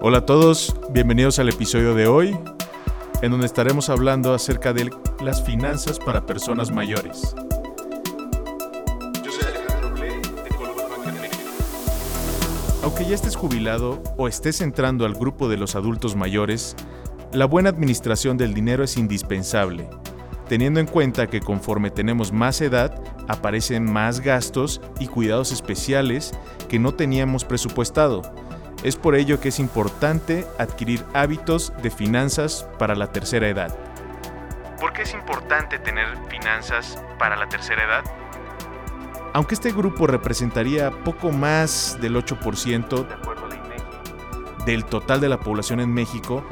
Hola a todos, bienvenidos al episodio de hoy, en donde estaremos hablando acerca de las finanzas para personas mayores. Yo soy Alejandro de México. Aunque ya estés jubilado o estés entrando al grupo de los adultos mayores, la buena administración del dinero es indispensable, teniendo en cuenta que conforme tenemos más edad, aparecen más gastos y cuidados especiales que no teníamos presupuestado es por ello que es importante adquirir hábitos de finanzas para la tercera edad. ¿Por qué es importante tener finanzas para la tercera edad? Aunque este grupo representaría poco más del 8% del total de la población en México,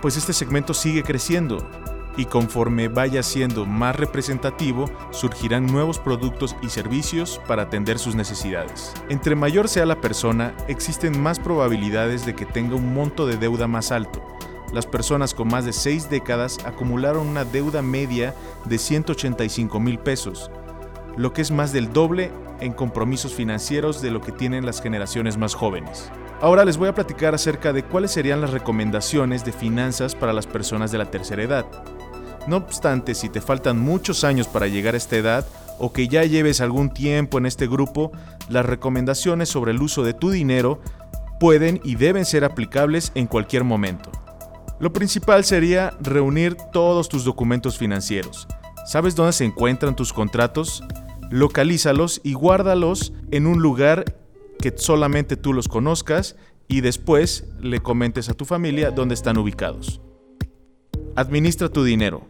pues este segmento sigue creciendo y conforme vaya siendo más representativo, surgirán nuevos productos y servicios para atender sus necesidades. Entre mayor sea la persona, existen más probabilidades de que tenga un monto de deuda más alto. Las personas con más de 6 décadas acumularon una deuda media de 185 mil pesos, lo que es más del doble en compromisos financieros de lo que tienen las generaciones más jóvenes. Ahora les voy a platicar acerca de cuáles serían las recomendaciones de finanzas para las personas de la tercera edad. No obstante, si te faltan muchos años para llegar a esta edad o que ya lleves algún tiempo en este grupo, las recomendaciones sobre el uso de tu dinero pueden y deben ser aplicables en cualquier momento. Lo principal sería reunir todos tus documentos financieros. ¿Sabes dónde se encuentran tus contratos? Localízalos y guárdalos en un lugar que solamente tú los conozcas y después le comentes a tu familia dónde están ubicados. Administra tu dinero.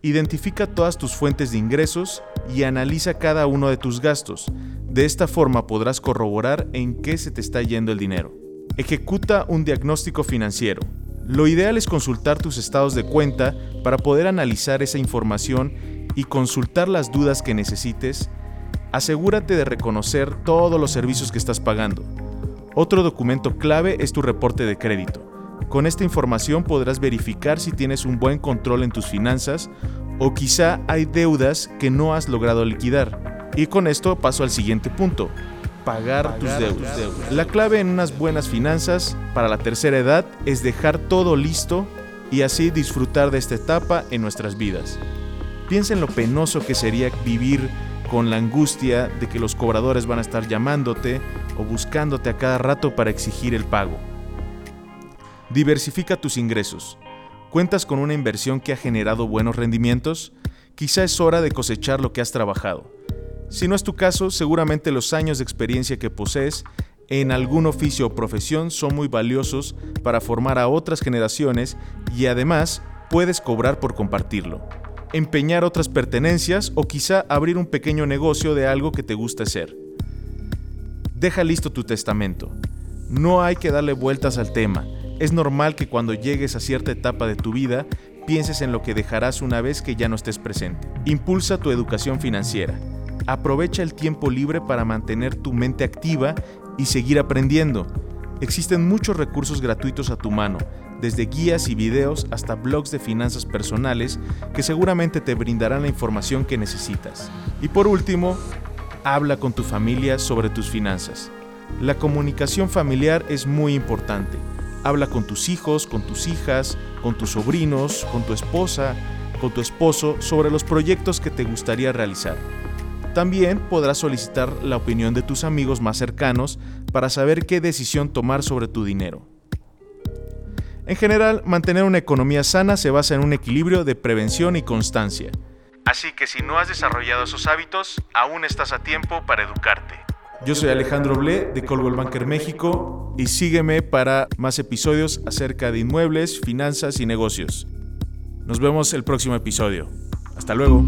Identifica todas tus fuentes de ingresos y analiza cada uno de tus gastos. De esta forma podrás corroborar en qué se te está yendo el dinero. Ejecuta un diagnóstico financiero. Lo ideal es consultar tus estados de cuenta para poder analizar esa información y consultar las dudas que necesites. Asegúrate de reconocer todos los servicios que estás pagando. Otro documento clave es tu reporte de crédito. Con esta información podrás verificar si tienes un buen control en tus finanzas o quizá hay deudas que no has logrado liquidar. Y con esto paso al siguiente punto, pagar, tus deudas. La clave en unas buenas finanzas para la tercera edad es dejar todo listo y así disfrutar de esta etapa en nuestras vidas. Piensa en lo penoso que sería vivir con la angustia de que los cobradores van a estar llamándote o buscándote a cada rato para exigir el pago. Diversifica tus ingresos. ¿Cuentas con una inversión que ha generado buenos rendimientos? Quizá es hora de cosechar lo que has trabajado. Si no es tu caso, seguramente los años de experiencia que posees en algún oficio o profesión son muy valiosos para formar a otras generaciones y además puedes cobrar por compartirlo. Empeñar otras pertenencias o quizá abrir un pequeño negocio de algo que te gusta hacer. Deja listo tu testamento. No hay que darle vueltas al tema es normal que cuando llegues a cierta etapa de tu vida pienses en lo que dejarás una vez que ya no estés presente. Impulsa tu educación financiera. Aprovecha el tiempo libre para mantener tu mente activa y seguir aprendiendo. Existen muchos recursos gratuitos a tu mano, desde guías y videos hasta blogs de finanzas personales que seguramente te brindarán la información que necesitas. Y por último, habla con tu familia sobre tus finanzas. La comunicación familiar es muy importante Habla con tus hijos, con tus hijas, con tus sobrinos, con tu esposa, con tu esposo sobre los proyectos que te gustaría realizar. También podrás solicitar la opinión de tus amigos más cercanos para saber qué decisión tomar sobre tu dinero. En general, mantener una economía sana se basa en un equilibrio de prevención y constancia. Así que si no has desarrollado esos hábitos, aún estás a tiempo para educarte. Yo soy Alejandro Ble de Coldwell Banker México y sígueme para más episodios acerca de inmuebles, finanzas y negocios. Nos vemos el próximo episodio. Hasta luego.